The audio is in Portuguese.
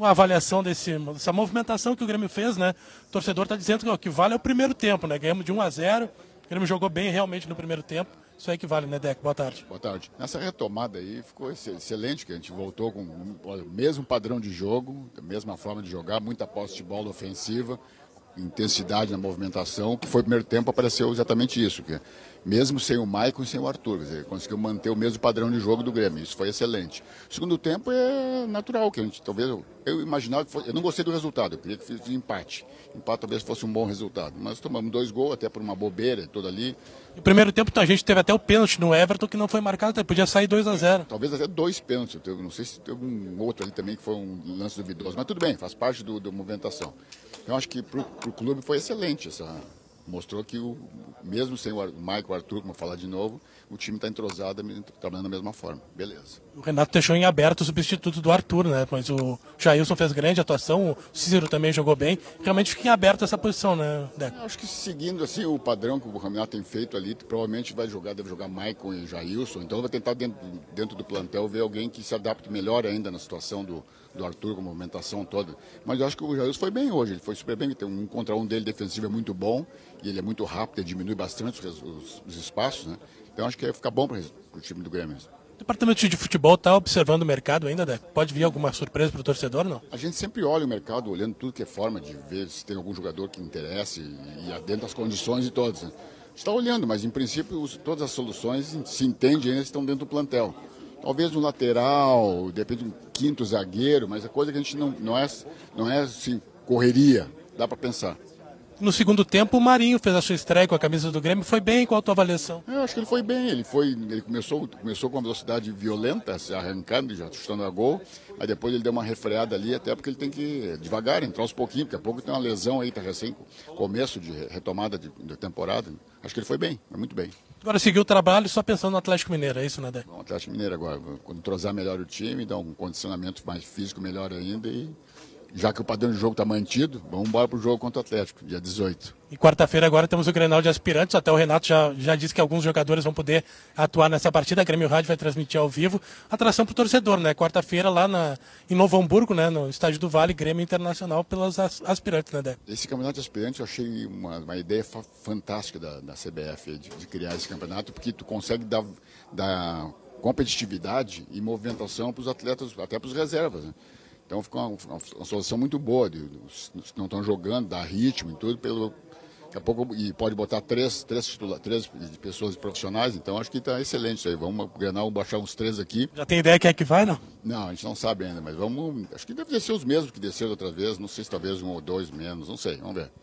uma avaliação desse, dessa movimentação que o Grêmio fez, né? O torcedor está dizendo que o que vale é o primeiro tempo, né? Ganhamos de 1 a 0 o Grêmio jogou bem realmente no primeiro tempo. Isso aí que vale, né, Deco? Boa tarde. Boa tarde. Nessa retomada aí ficou excelente, que a gente voltou com o mesmo padrão de jogo, a mesma forma de jogar, muita posse de bola ofensiva, intensidade na movimentação, que foi o primeiro tempo, apareceu exatamente isso, que mesmo sem o Maicon e sem o Arthur, quer dizer, conseguiu manter o mesmo padrão de jogo do Grêmio, isso foi excelente. O segundo tempo é natural, que a gente talvez, eu, eu imaginava que fosse, eu não gostei do resultado, eu queria que fosse empate, empate talvez fosse um bom resultado, mas tomamos dois gols, até por uma bobeira toda ali. No primeiro tempo a gente teve até o pênalti no Everton que não foi marcado, podia sair 2 a 0 Talvez até dois pênaltis, eu não sei se teve um outro ali também que foi um lance duvidoso, mas tudo bem, faz parte do, da movimentação. Eu acho que para o clube foi excelente essa. Mostrou que, o, mesmo sem o Michael Arthur, como falar de novo, o time está entrosado, trabalhando da mesma forma. Beleza. O Renato deixou em aberto o substituto do Arthur, né? Mas o Jailson fez grande atuação, o Cícero também jogou bem. Realmente fica em aberto essa posição, né, Deco? Eu acho que seguindo assim o padrão que o Renato tem feito ali, provavelmente vai jogar, deve jogar Michael e Jailson. Então vai tentar dentro, dentro do plantel ver alguém que se adapte melhor ainda na situação do, do Arthur, com a movimentação toda. Mas eu acho que o Jailson foi bem hoje, ele foi super bem. Tem um contra um dele defensivo é muito bom e ele é muito rápido, ele diminui bastante os, os, os espaços, né? Então acho que ia ficar bom para o time do Grêmio. O departamento de futebol está observando o mercado ainda, Deco? Pode vir alguma surpresa para o torcedor, não? A gente sempre olha o mercado, olhando tudo que é forma de ver se tem algum jogador que interesse e, e dentro das condições de todos. Né? está olhando, mas em princípio todas as soluções se entende ainda estão dentro do plantel. Talvez um lateral, de repente um quinto zagueiro, mas é coisa que a gente não, não é, não é assim, correria, dá para pensar. No segundo tempo, o Marinho fez a sua estreia com a camisa do Grêmio. Foi bem? Qual a tua avaliação? Eu acho que ele foi bem. Ele foi, ele começou, começou com uma velocidade violenta, se arrancando, já chutando a gol. Aí depois ele deu uma refreada ali, até porque ele tem que devagar, entrar aos pouquinhos. Daqui a pouco tem uma lesão aí, tá recém começo de retomada de, de temporada. Acho que ele foi bem, foi muito bem. Agora seguiu o trabalho só pensando no Atlético Mineiro, é isso, né? O Atlético Mineiro agora, quando entrosar melhor o time, dar um condicionamento mais físico melhor ainda e já que o padrão de jogo está mantido, vamos embora para o jogo contra o Atlético, dia 18. E quarta-feira agora temos o Grenal de aspirantes, até o Renato já, já disse que alguns jogadores vão poder atuar nessa partida, a Grêmio Rádio vai transmitir ao vivo, atração para o torcedor, né? Quarta-feira lá na, em Novo Hamburgo, né? no Estádio do Vale, Grêmio Internacional pelas aspirantes, né, Dé? Esse campeonato de aspirantes eu achei uma, uma ideia fantástica da, da CBF de, de, criar esse campeonato, porque tu consegue dar, dar competitividade e movimentação para os atletas, até para os reservas, né? Então ficou uma, uma, uma solução muito boa, de, os, os que não estão jogando, dar ritmo e tudo, pelo, daqui a pouco, e pode botar três, três, titula, três pessoas profissionais, então acho que está excelente isso aí. Vamos ganhar, vamos baixar uns três aqui. Já tem ideia quem é que vai, não? Não, a gente não sabe ainda, mas vamos. Acho que deve ser os mesmos que desceram outra vez, não sei se talvez um ou dois menos, não sei, vamos ver.